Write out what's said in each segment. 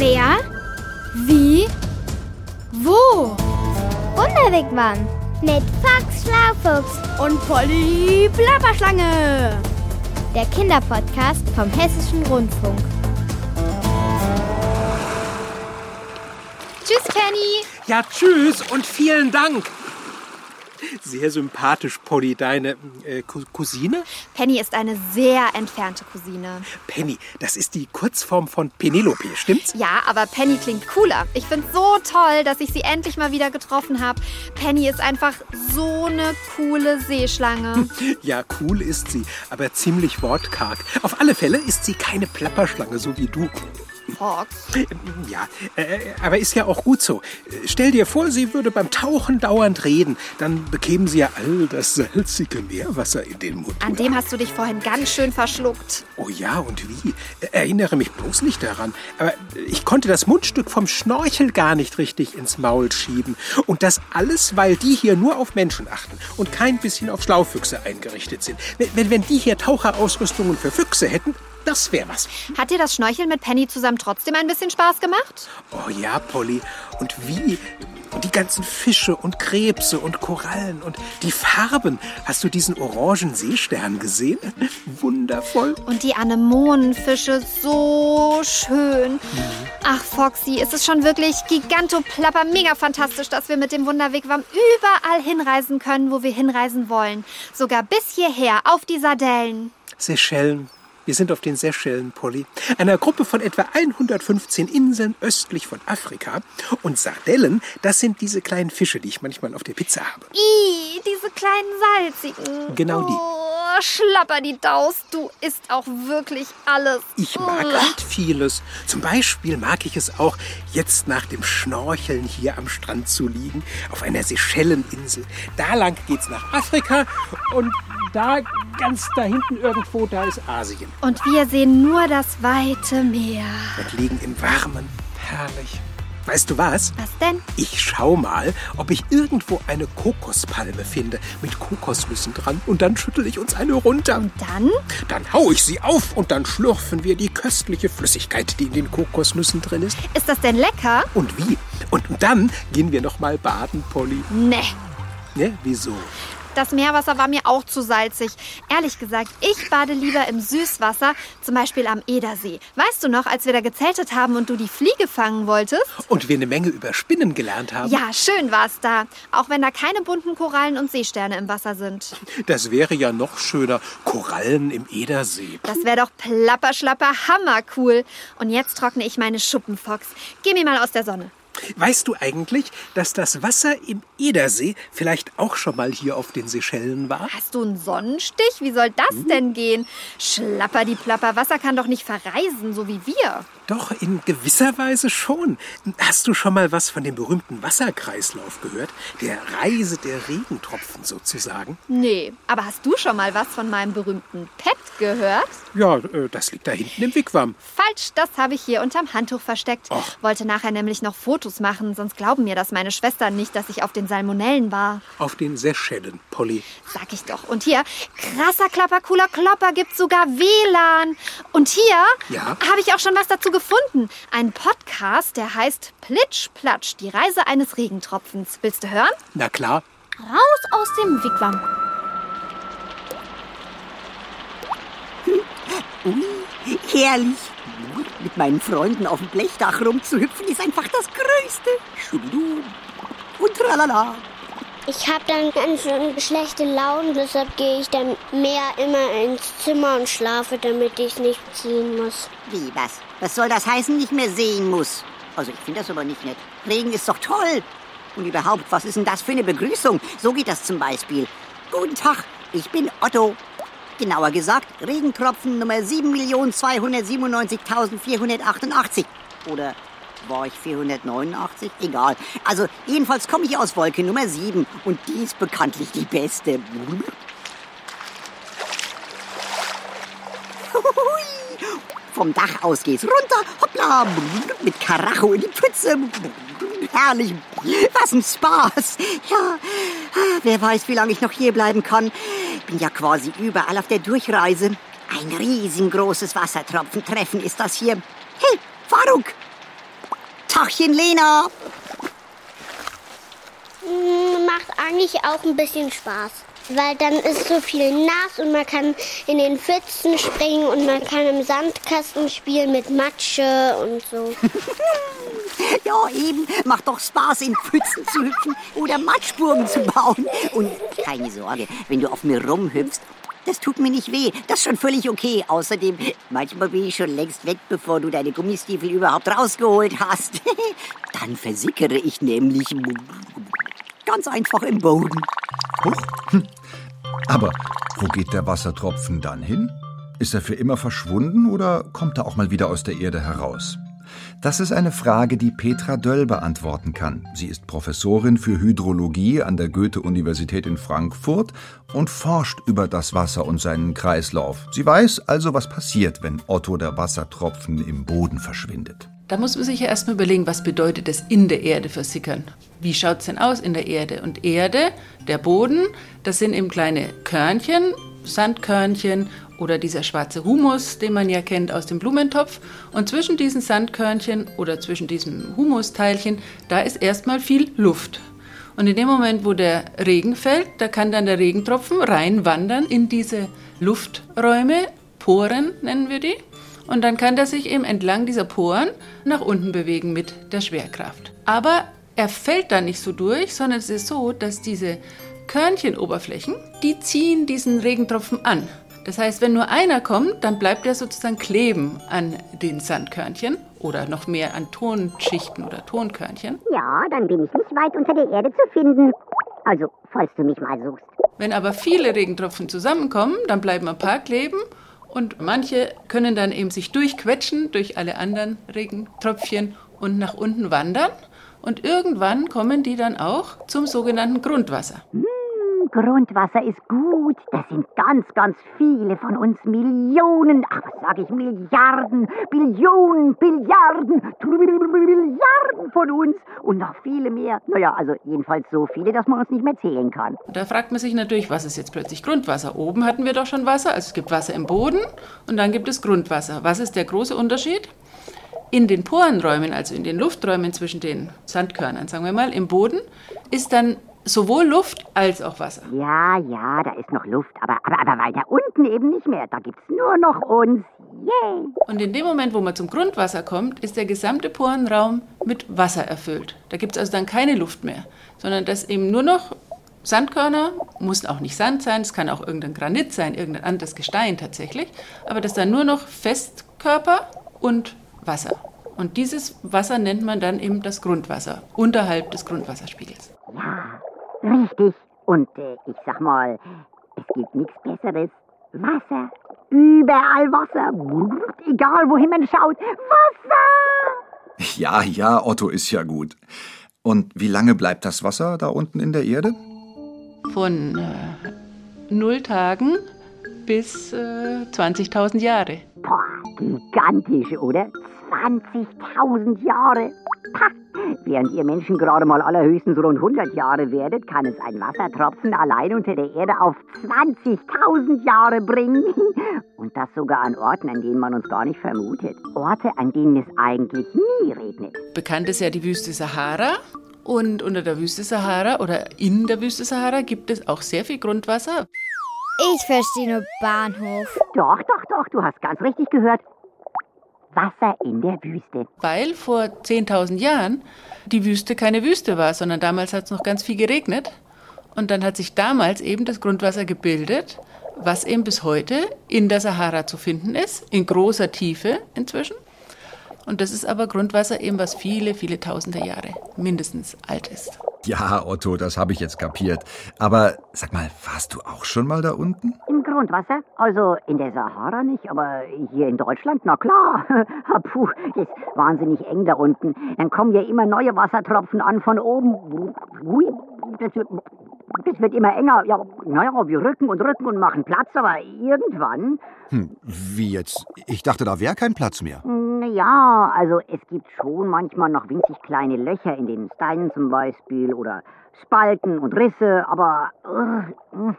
Wer? Wie? Wo? Wunderwegmann mit Fox Schlaufuchs Und Polly Plapperschlange. der Kinderpodcast vom Hessischen Rundfunk. Tschüss, Penny. Ja, tschüss und vielen Dank. Sehr sympathisch, Polly, deine äh, Cou- Cousine? Penny ist eine sehr entfernte Cousine. Penny, das ist die Kurzform von Penelope, stimmt's? Ja, aber Penny klingt cooler. Ich find's so toll, dass ich sie endlich mal wieder getroffen habe. Penny ist einfach so eine coole Seeschlange. Ja, cool ist sie, aber ziemlich wortkarg. Auf alle Fälle ist sie keine Plapperschlange, so wie du. Fox. Ja, äh, aber ist ja auch gut so. Stell dir vor, sie würde beim Tauchen dauernd reden. Dann bekämen sie ja all das salzige Meerwasser in den Mund. An dem hast du dich vorhin ganz schön verschluckt. Oh ja, und wie? Erinnere mich bloß nicht daran. Aber ich konnte das Mundstück vom Schnorchel gar nicht richtig ins Maul schieben. Und das alles, weil die hier nur auf Menschen achten und kein bisschen auf Schlaufüchse eingerichtet sind. Wenn, wenn, wenn die hier Taucherausrüstungen für Füchse hätten, das wäre was. Hat dir das Schnorcheln mit Penny zusammen trotzdem ein bisschen Spaß gemacht? Oh ja, Polly. Und wie? Und die ganzen Fische und Krebse und Korallen und die Farben. Hast du diesen orangen Seestern gesehen? Wundervoll. Und die Anemonenfische, so schön. Ach, Foxy, es ist schon wirklich gigantoplapper, mega fantastisch, dass wir mit dem Wunderwegwam überall hinreisen können, wo wir hinreisen wollen. Sogar bis hierher, auf die Sardellen. Seychellen. Wir sind auf den Seychellen, Polly. Einer Gruppe von etwa 115 Inseln östlich von Afrika. Und Sardellen, das sind diese kleinen Fische, die ich manchmal auf der Pizza habe. Ih, diese kleinen salzigen. Genau die. Oh, schlapper die Daus, du isst auch wirklich alles. Ich mag Uah. halt vieles. Zum Beispiel mag ich es auch, jetzt nach dem Schnorcheln hier am Strand zu liegen, auf einer Seychelleninsel. Da lang geht's nach Afrika und da ganz da hinten irgendwo, da ist Asien. Und wir sehen nur das weite Meer. Und liegen im Warmen. Herrlich. Weißt du was? Was denn? Ich schau mal, ob ich irgendwo eine Kokospalme finde mit Kokosnüssen dran und dann schüttel ich uns eine runter. Dann? Dann hau ich sie auf und dann schlürfen wir die köstliche Flüssigkeit, die in den Kokosnüssen drin ist. Ist das denn lecker? Und wie? Und dann gehen wir noch mal baden, Polly. Nee. Ne? Wieso? Das Meerwasser war mir auch zu salzig. Ehrlich gesagt, ich bade lieber im Süßwasser, zum Beispiel am Edersee. Weißt du noch, als wir da gezeltet haben und du die Fliege fangen wolltest? Und wir eine Menge über Spinnen gelernt haben. Ja, schön war es da. Auch wenn da keine bunten Korallen und Seesterne im Wasser sind. Das wäre ja noch schöner. Korallen im Edersee. Das wäre doch plapperschlapper hammercool. Und jetzt trockne ich meine Schuppen, Fox. Geh mir mal aus der Sonne. Weißt du eigentlich, dass das Wasser im Edersee vielleicht auch schon mal hier auf den Seychellen war? Hast du einen Sonnenstich? Wie soll das denn gehen? Schlapper die Plapper, Wasser kann doch nicht verreisen, so wie wir. Doch, in gewisser Weise schon. Hast du schon mal was von dem berühmten Wasserkreislauf gehört? Der Reise der Regentropfen sozusagen? Nee, aber hast du schon mal was von meinem berühmten Pet gehört? Ja, äh, das liegt da hinten im Wigwam. Falsch, das habe ich hier unterm Handtuch versteckt. Och. Wollte nachher nämlich noch Fotos machen, sonst glauben mir das meine Schwestern nicht, dass ich auf den Salmonellen war. Auf den Seychellen, Polly. Sag ich doch. Und hier, krasser Klapper, cooler Klopper, gibt's sogar WLAN. Und hier Ja? habe ich auch schon was dazu gefunden. Ein Podcast, der heißt Plitsch Platsch, die Reise eines Regentropfens. Willst du hören? Na klar. Raus aus dem Wigwam. Ui, herrlich. Mit meinen Freunden auf dem Blechdach rumzuhüpfen ist einfach das Größte. Schubidu und tralala. Ich habe dann ganz schön schlechte Laune, deshalb gehe ich dann mehr immer ins Zimmer und schlafe, damit ich nicht ziehen muss. Wie, was? Was soll das heißen, nicht mehr sehen muss? Also, ich finde das aber nicht nett. Regen ist doch toll. Und überhaupt, was ist denn das für eine Begrüßung? So geht das zum Beispiel. Guten Tag, ich bin Otto. Genauer gesagt, Regentropfen Nummer 7.297.488. Oder war ich 489? Egal. Also, jedenfalls komme ich aus Wolke Nummer 7. Und die ist bekanntlich die beste. Hui. Vom Dach aus geht's runter, hoppla, mit Karacho in die Pfütze. Herrlich, was ein Spaß. Ja, wer weiß, wie lange ich noch hier bleiben kann. Bin ja quasi überall auf der Durchreise. Ein riesengroßes Wassertropfentreffen ist das hier. Hey, Faruk, Tachchen, Lena. Mm, Macht eigentlich auch ein bisschen Spaß. Weil dann ist so viel nass und man kann in den Pfützen springen und man kann im Sandkasten spielen mit Matsche und so. Ja, eben. Macht doch Spaß, in Pfützen zu hüpfen oder Matschburgen zu bauen. Und keine Sorge, wenn du auf mir rumhüpfst, das tut mir nicht weh. Das ist schon völlig okay. Außerdem, manchmal bin ich schon längst weg, bevor du deine Gummistiefel überhaupt rausgeholt hast. Dann versickere ich nämlich ganz einfach im Boden. Huch. Hm. Aber wo geht der Wassertropfen dann hin? Ist er für immer verschwunden oder kommt er auch mal wieder aus der Erde heraus? Das ist eine Frage, die Petra Döll beantworten kann. Sie ist Professorin für Hydrologie an der Goethe-Universität in Frankfurt und forscht über das Wasser und seinen Kreislauf. Sie weiß also, was passiert, wenn Otto der Wassertropfen im Boden verschwindet. Da muss man sich ja erstmal überlegen, was bedeutet es in der Erde versickern? Wie schaut es denn aus in der Erde? Und Erde, der Boden, das sind eben kleine Körnchen, Sandkörnchen oder dieser schwarze Humus, den man ja kennt aus dem Blumentopf. Und zwischen diesen Sandkörnchen oder zwischen diesem Humusteilchen, da ist erstmal viel Luft. Und in dem Moment, wo der Regen fällt, da kann dann der Regentropfen reinwandern in diese Lufträume, Poren nennen wir die. Und dann kann der sich eben entlang dieser Poren nach unten bewegen mit der Schwerkraft. Aber er fällt da nicht so durch, sondern es ist so, dass diese Körnchenoberflächen, die ziehen diesen Regentropfen an. Das heißt, wenn nur einer kommt, dann bleibt er sozusagen kleben an den Sandkörnchen oder noch mehr an Tonschichten oder Tonkörnchen. Ja, dann bin ich nicht weit unter der Erde zu finden. Also, falls du mich mal suchst. Wenn aber viele Regentropfen zusammenkommen, dann bleiben ein paar kleben und manche können dann eben sich durchquetschen durch alle anderen Regentröpfchen und nach unten wandern. Und irgendwann kommen die dann auch zum sogenannten Grundwasser. Hm, Grundwasser ist gut. Das sind ganz, ganz viele von uns. Millionen, ach, was sage ich, Milliarden, Billionen, Billiarden, Milliarden von uns. Und noch viele mehr. Naja, also jedenfalls so viele, dass man uns nicht mehr zählen kann. Da fragt man sich natürlich, was ist jetzt plötzlich Grundwasser? Oben hatten wir doch schon Wasser, also es gibt Wasser im Boden und dann gibt es Grundwasser. Was ist der große Unterschied? In den Porenräumen, also in den Lufträumen zwischen den Sandkörnern, sagen wir mal, im Boden, ist dann sowohl Luft als auch Wasser. Ja, ja, da ist noch Luft, aber, aber, aber weiter unten eben nicht mehr. Da gibt's nur noch uns. Yay! Und in dem Moment, wo man zum Grundwasser kommt, ist der gesamte Porenraum mit Wasser erfüllt. Da gibt es also dann keine Luft mehr, sondern das eben nur noch Sandkörner, muss auch nicht Sand sein, es kann auch irgendein Granit sein, irgendein anderes Gestein tatsächlich, aber das dann nur noch Festkörper und Wasser. Und dieses Wasser nennt man dann eben das Grundwasser, unterhalb des Grundwasserspiegels. Ja, richtig. Und äh, ich sag mal, es gibt nichts Besseres. Wasser. Überall Wasser. Egal, wohin man schaut. Wasser! Ja, ja, Otto ist ja gut. Und wie lange bleibt das Wasser da unten in der Erde? Von äh, null Tagen bis äh, 20.000 Jahre. Boah, gigantisch, oder? 20.000 Jahre. Während ihr Menschen gerade mal allerhöchstens rund 100 Jahre werdet, kann es ein Wassertropfen allein unter der Erde auf 20.000 Jahre bringen. Und das sogar an Orten, an denen man uns gar nicht vermutet. Orte, an denen es eigentlich nie regnet. Bekannt ist ja die Wüste Sahara. Und unter der Wüste Sahara oder in der Wüste Sahara gibt es auch sehr viel Grundwasser. Ich verstehe nur Bahnhof. Doch, doch, doch, du hast ganz richtig gehört. Wasser in der Wüste. Weil vor 10.000 Jahren die Wüste keine Wüste war, sondern damals hat es noch ganz viel geregnet. Und dann hat sich damals eben das Grundwasser gebildet, was eben bis heute in der Sahara zu finden ist, in großer Tiefe inzwischen. Und das ist aber Grundwasser eben, was viele, viele tausende Jahre mindestens alt ist. Ja, Otto, das habe ich jetzt kapiert. Aber sag mal, warst du auch schon mal da unten? Im Grundwasser? Also in der Sahara nicht, aber hier in Deutschland, na klar. Puh, ist wahnsinnig eng da unten. Dann kommen ja immer neue Wassertropfen an von oben. Das das wird immer enger. Ja, naja, wir rücken und rücken und machen Platz, aber irgendwann. Hm, wie jetzt? Ich dachte, da wäre kein Platz mehr. Ja, also es gibt schon manchmal noch winzig kleine Löcher in den Steinen zum Beispiel oder Spalten und Risse, aber uh,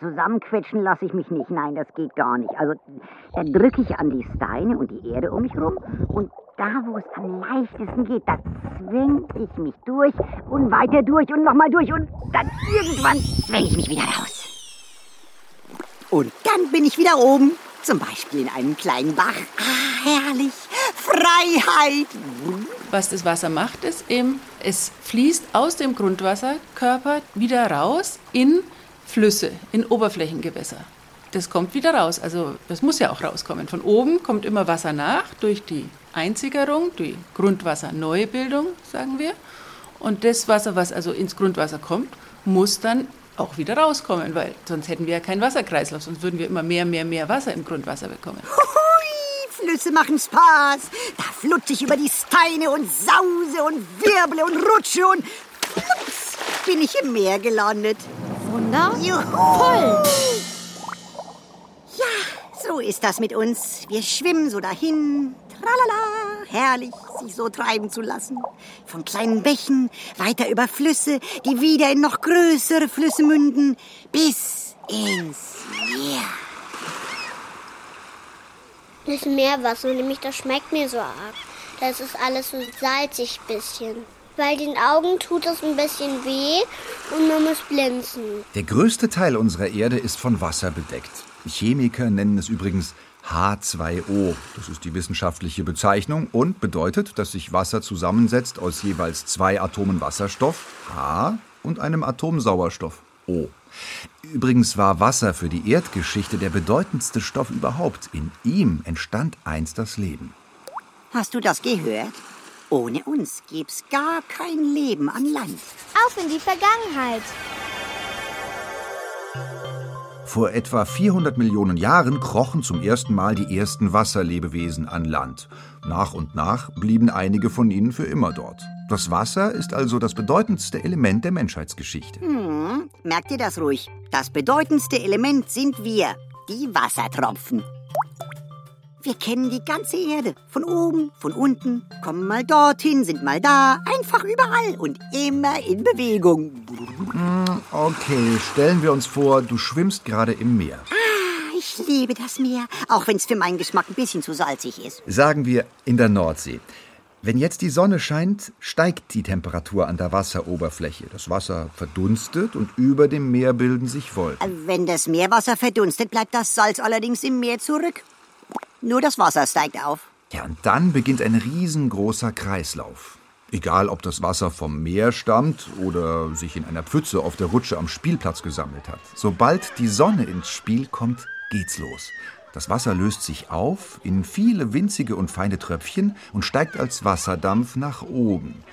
zusammenquetschen lasse ich mich nicht. Nein, das geht gar nicht. Also, da drücke ich an die Steine und die Erde um mich rum und da, wo es am leichtesten geht, da zwing ich mich durch und weiter durch und nochmal durch und dann irgendwann zwänge ich mich wieder raus. Und dann bin ich wieder oben. Zum Beispiel in einem kleinen Bach. Ah, herrlich. Freiheit. Was das Wasser macht, ist eben, es fließt aus dem Grundwasserkörper wieder raus in Flüsse, in Oberflächengewässer. Das kommt wieder raus. Also das muss ja auch rauskommen. Von oben kommt immer Wasser nach durch die Einzigerung, die Grundwasserneubildung, sagen wir. Und das Wasser, was also ins Grundwasser kommt, muss dann auch wieder rauskommen, weil sonst hätten wir ja keinen Wasserkreislauf, sonst würden wir immer mehr, mehr, mehr Wasser im Grundwasser bekommen. Hui, Flüsse machen Spaß. Da flutsche ich über die Steine und sause und wirble und rutsche und bin ich im Meer gelandet. Wunder. Juhu. Toll. Ja, so ist das mit uns. Wir schwimmen so dahin. Tralala, herrlich, sich so treiben zu lassen. Von kleinen Bächen, weiter über Flüsse, die wieder in noch größere Flüsse münden, bis ins Meer. Das Meerwasser, nämlich das schmeckt mir so arg. Das ist alles so salzig bisschen. Weil den Augen tut es ein bisschen weh und man muss blinzen. Der größte Teil unserer Erde ist von Wasser bedeckt. Chemiker nennen es übrigens H2O. Das ist die wissenschaftliche Bezeichnung und bedeutet, dass sich Wasser zusammensetzt aus jeweils zwei Atomen Wasserstoff H und einem Atom Sauerstoff O. Übrigens war Wasser für die Erdgeschichte der bedeutendste Stoff überhaupt. In ihm entstand einst das Leben. Hast du das gehört? Ohne uns gäb's gar kein Leben an Land. Auf in die Vergangenheit. Vor etwa 400 Millionen Jahren krochen zum ersten Mal die ersten Wasserlebewesen an Land. Nach und nach blieben einige von ihnen für immer dort. Das Wasser ist also das bedeutendste Element der Menschheitsgeschichte. Hm, merkt ihr das ruhig? Das bedeutendste Element sind wir, die Wassertropfen. Wir kennen die ganze Erde. Von oben, von unten, kommen mal dorthin, sind mal da, einfach überall und immer in Bewegung. Okay, stellen wir uns vor, du schwimmst gerade im Meer. Ah, ich liebe das Meer, auch wenn es für meinen Geschmack ein bisschen zu salzig ist. Sagen wir in der Nordsee. Wenn jetzt die Sonne scheint, steigt die Temperatur an der Wasseroberfläche. Das Wasser verdunstet und über dem Meer bilden sich Wolken. Wenn das Meerwasser verdunstet, bleibt das Salz allerdings im Meer zurück. Nur das Wasser steigt auf. Ja, und dann beginnt ein riesengroßer Kreislauf. Egal, ob das Wasser vom Meer stammt oder sich in einer Pfütze auf der Rutsche am Spielplatz gesammelt hat. Sobald die Sonne ins Spiel kommt, geht's los. Das Wasser löst sich auf in viele winzige und feine Tröpfchen und steigt als Wasserdampf nach oben.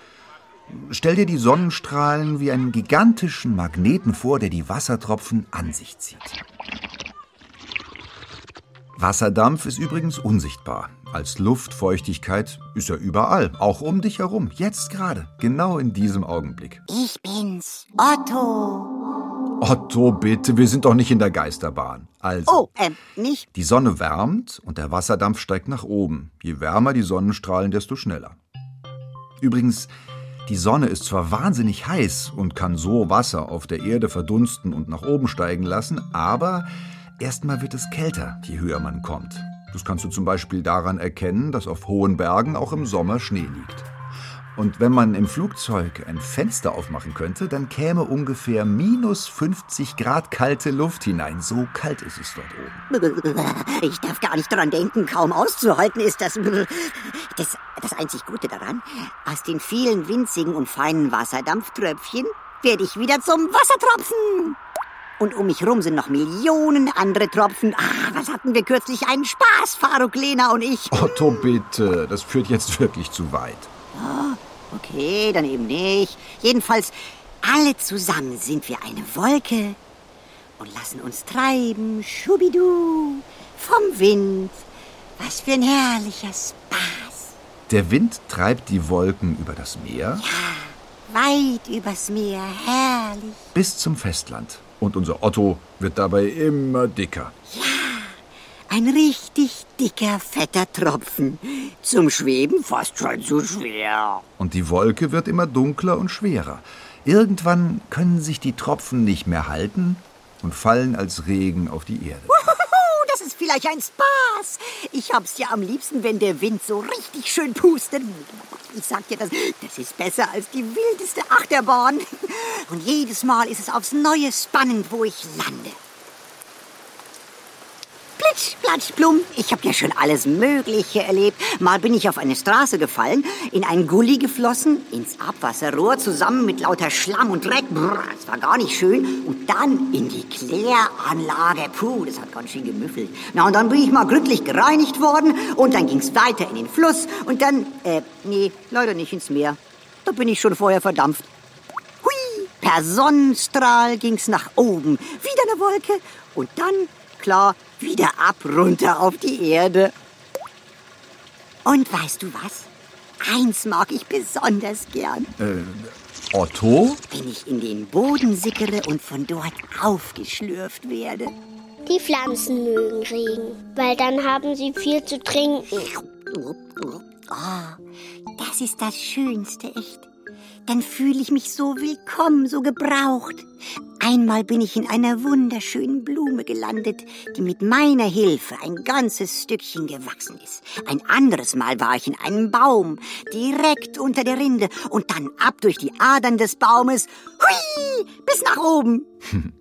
Stell dir die Sonnenstrahlen wie einen gigantischen Magneten vor, der die Wassertropfen an sich zieht. Wasserdampf ist übrigens unsichtbar. Als Luftfeuchtigkeit ist er überall, auch um dich herum, jetzt gerade, genau in diesem Augenblick. Ich bin's, Otto. Otto, bitte, wir sind doch nicht in der Geisterbahn. Also, Oh, ähm, nicht? die Sonne wärmt und der Wasserdampf steigt nach oben. Je wärmer die Sonnenstrahlen, desto schneller. Übrigens, die Sonne ist zwar wahnsinnig heiß und kann so Wasser auf der Erde verdunsten und nach oben steigen lassen, aber erstmal wird es kälter, je höher man kommt. Das kannst du zum Beispiel daran erkennen, dass auf hohen Bergen auch im Sommer Schnee liegt. Und wenn man im Flugzeug ein Fenster aufmachen könnte, dann käme ungefähr minus 50 Grad kalte Luft hinein. So kalt ist es dort oben. Ich darf gar nicht dran denken, kaum auszuhalten ist das. Das, das einzig Gute daran, aus den vielen winzigen und feinen Wasserdampftröpfchen werde ich wieder zum Wassertropfen. Und um mich rum sind noch Millionen andere Tropfen. Ah, was hatten wir kürzlich einen Spaß, Faruk, Lena und ich. Otto, bitte, das führt jetzt wirklich zu weit. Okay, dann eben nicht. Jedenfalls, alle zusammen sind wir eine Wolke und lassen uns treiben, schubidu, vom Wind. Was für ein herrlicher Spaß. Der Wind treibt die Wolken über das Meer Weit übers Meer, herrlich. bis zum Festland. Und unser Otto wird dabei immer dicker. Ein richtig dicker, fetter Tropfen. Zum Schweben fast schon zu schwer. Und die Wolke wird immer dunkler und schwerer. Irgendwann können sich die Tropfen nicht mehr halten und fallen als Regen auf die Erde. Vielleicht ein Spaß. Ich hab's ja am liebsten, wenn der Wind so richtig schön pustet. Ich sag dir, das, das ist besser als die wildeste Achterbahn. Und jedes Mal ist es aufs Neue spannend, wo ich lande. Plitsch, platsch, plum. Ich habe ja schon alles Mögliche erlebt. Mal bin ich auf eine Straße gefallen, in einen Gully geflossen, ins Abwasserrohr zusammen mit lauter Schlamm und Dreck. Brrr, das war gar nicht schön. Und dann in die Kläranlage. Puh, das hat ganz schön gemüffelt. Na, und dann bin ich mal gründlich gereinigt worden. Und dann ging's weiter in den Fluss. Und dann, äh, nee, leider nicht ins Meer. Da bin ich schon vorher verdampft. Hui, per Sonnenstrahl ging's nach oben. Wieder eine Wolke. Und dann, klar, wieder ab runter auf die Erde. Und weißt du was? Eins mag ich besonders gern. Äh, Otto? Wenn ich in den Boden sickere und von dort aufgeschlürft werde. Die Pflanzen mögen Regen, weil dann haben sie viel zu trinken. Oh, das ist das Schönste, echt. Dann fühle ich mich so willkommen, so gebraucht. Einmal bin ich in einer wunderschönen Blume gelandet, die mit meiner Hilfe ein ganzes Stückchen gewachsen ist. Ein anderes Mal war ich in einem Baum, direkt unter der Rinde und dann ab durch die Adern des Baumes, hui, bis nach oben.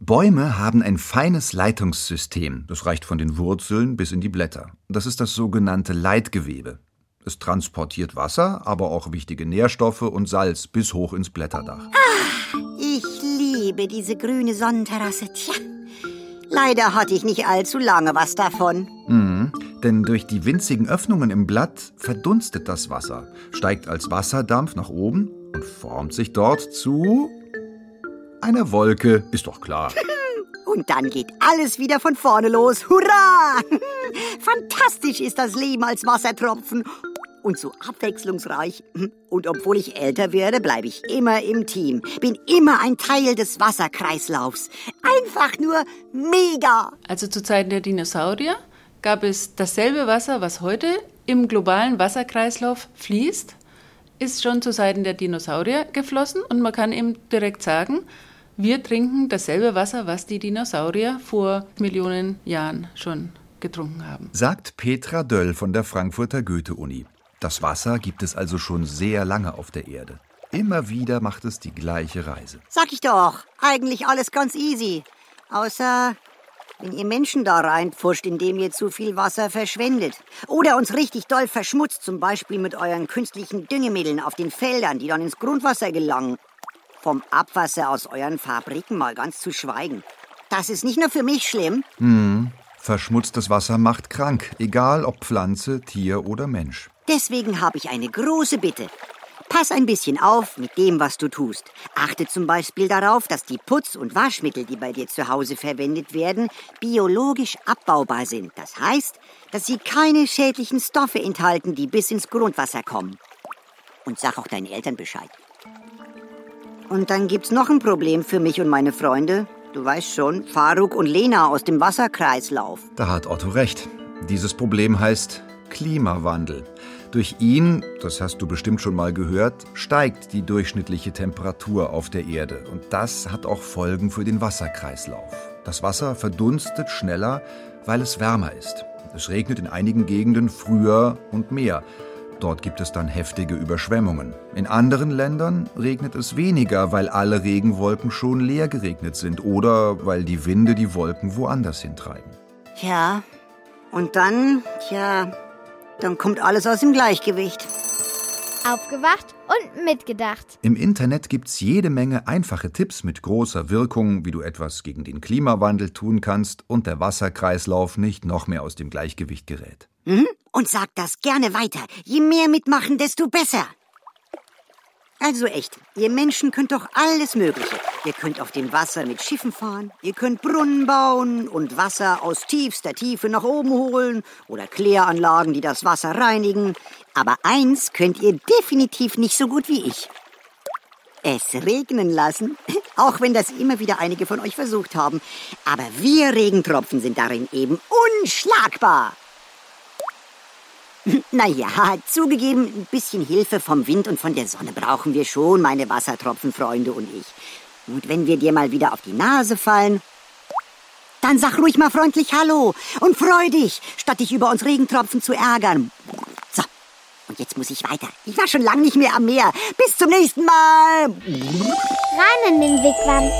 Bäume haben ein feines Leitungssystem. Das reicht von den Wurzeln bis in die Blätter. Das ist das sogenannte Leitgewebe. Es transportiert Wasser, aber auch wichtige Nährstoffe und Salz bis hoch ins Blätterdach. Ich liebe diese grüne Sonnenterrasse. Tja, leider hatte ich nicht allzu lange was davon. Mhm. Denn durch die winzigen Öffnungen im Blatt verdunstet das Wasser, steigt als Wasserdampf nach oben und formt sich dort zu einer Wolke, ist doch klar. Und dann geht alles wieder von vorne los. Hurra! Fantastisch ist das Leben als Wassertropfen. Und so abwechslungsreich. Und obwohl ich älter werde, bleibe ich immer im Team. Bin immer ein Teil des Wasserkreislaufs. Einfach nur mega. Also zu Zeiten der Dinosaurier gab es dasselbe Wasser, was heute im globalen Wasserkreislauf fließt, ist schon zu Zeiten der Dinosaurier geflossen und man kann eben direkt sagen, wir trinken dasselbe Wasser, was die Dinosaurier vor Millionen Jahren schon getrunken haben. Sagt Petra Döll von der Frankfurter Goethe-Uni. Das Wasser gibt es also schon sehr lange auf der Erde. Immer wieder macht es die gleiche Reise. Sag ich doch, eigentlich alles ganz easy. Außer wenn ihr Menschen da reinpfuscht, indem ihr zu viel Wasser verschwendet. Oder uns richtig doll verschmutzt, zum Beispiel mit euren künstlichen Düngemitteln auf den Feldern, die dann ins Grundwasser gelangen. Vom Abwasser aus euren Fabriken mal ganz zu schweigen. Das ist nicht nur für mich schlimm. Hm. Verschmutztes Wasser macht krank, egal ob Pflanze, Tier oder Mensch. Deswegen habe ich eine große Bitte. Pass ein bisschen auf mit dem, was du tust. Achte zum Beispiel darauf, dass die Putz- und Waschmittel, die bei dir zu Hause verwendet werden, biologisch abbaubar sind. Das heißt, dass sie keine schädlichen Stoffe enthalten, die bis ins Grundwasser kommen. Und sag auch deinen Eltern Bescheid. Und dann gibt's noch ein Problem für mich und meine Freunde. Du weißt schon, Faruk und Lena aus dem Wasserkreislauf. Da hat Otto recht. Dieses Problem heißt Klimawandel. Durch ihn, das hast du bestimmt schon mal gehört, steigt die durchschnittliche Temperatur auf der Erde. Und das hat auch Folgen für den Wasserkreislauf. Das Wasser verdunstet schneller, weil es wärmer ist. Es regnet in einigen Gegenden früher und mehr. Dort gibt es dann heftige Überschwemmungen. In anderen Ländern regnet es weniger, weil alle Regenwolken schon leer geregnet sind oder weil die Winde die Wolken woanders hintreiben. Ja, und dann, tja, dann kommt alles aus dem Gleichgewicht. Aufgewacht und mitgedacht. Im Internet gibt's jede Menge einfache Tipps mit großer Wirkung, wie du etwas gegen den Klimawandel tun kannst und der Wasserkreislauf nicht noch mehr aus dem Gleichgewicht gerät. Mhm. Und sag das gerne weiter. Je mehr mitmachen, desto besser. Also echt, ihr Menschen könnt doch alles Mögliche. Ihr könnt auf dem Wasser mit Schiffen fahren, ihr könnt Brunnen bauen und Wasser aus tiefster Tiefe nach oben holen oder Kläranlagen, die das Wasser reinigen. Aber eins könnt ihr definitiv nicht so gut wie ich. Es regnen lassen, auch wenn das immer wieder einige von euch versucht haben. Aber wir Regentropfen sind darin eben unschlagbar. Naja, zugegeben, ein bisschen Hilfe vom Wind und von der Sonne brauchen wir schon, meine Wassertropfenfreunde und ich. Und wenn wir dir mal wieder auf die Nase fallen, dann sag ruhig mal freundlich Hallo und freu dich, statt dich über uns Regentropfen zu ärgern. So, und jetzt muss ich weiter. Ich war schon lange nicht mehr am Meer. Bis zum nächsten Mal. Rein in den Wigwam.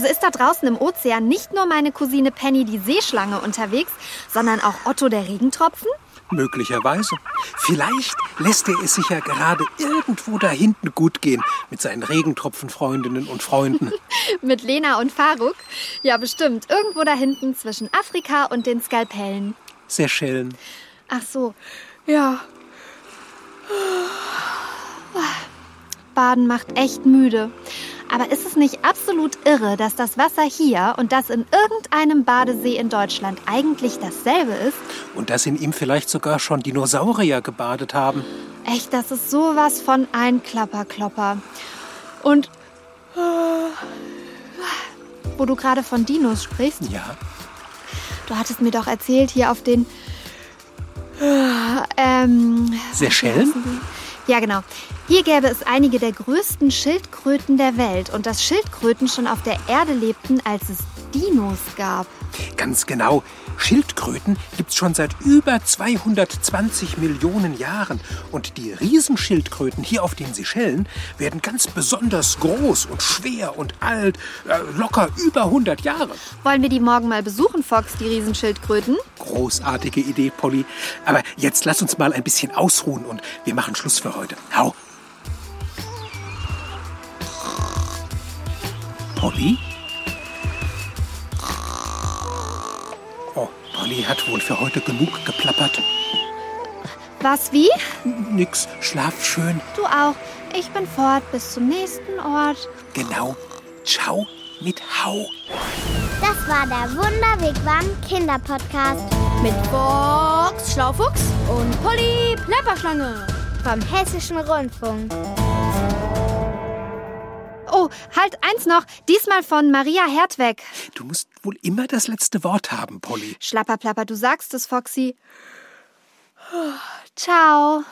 Also ist da draußen im Ozean nicht nur meine Cousine Penny die Seeschlange unterwegs, sondern auch Otto der Regentropfen? Möglicherweise. Vielleicht lässt er es sich ja gerade irgendwo da hinten gut gehen mit seinen Regentropfenfreundinnen und Freunden. Mit Lena und Faruk? Ja, bestimmt. Irgendwo da hinten zwischen Afrika und den Skalpellen. Seychellen. Ach so. Ja. Baden macht echt müde. Aber ist es nicht absolut irre, dass das Wasser hier und das in irgendeinem Badesee in Deutschland eigentlich dasselbe ist? Und dass in ihm vielleicht sogar schon Dinosaurier gebadet haben. Echt, das ist sowas von ein Klapperklopper. Und äh, wo du gerade von Dinos sprichst, Ja. du hattest mir doch erzählt, hier auf den äh, ähm, Seychellen? Ja, genau. Hier gäbe es einige der größten Schildkröten der Welt und dass Schildkröten schon auf der Erde lebten, als es Dinos gab. Ganz genau. Schildkröten gibt's schon seit über 220 Millionen Jahren. Und die Riesenschildkröten hier auf den Seychellen werden ganz besonders groß und schwer und alt, äh, locker über 100 Jahre. Wollen wir die morgen mal besuchen, Fox, die Riesenschildkröten? Großartige Idee, Polly. Aber jetzt lass uns mal ein bisschen ausruhen und wir machen Schluss für heute. Hau. Polly? Oh, Polly hat wohl für heute genug geplappert. Was, wie? Nix, schlaf schön. Du auch. Ich bin fort bis zum nächsten Ort. Genau. Ciao mit Hau. Das war der Wunderwigwam Kinderpodcast Mit Fox Schlaufuchs und Polly Plapperschlange. Vom Hessischen Rundfunk. Oh, halt eins noch. Diesmal von Maria Hertweg. Du musst wohl immer das letzte Wort haben, Polly. Schlapperplapper, du sagst es, Foxy. Ciao.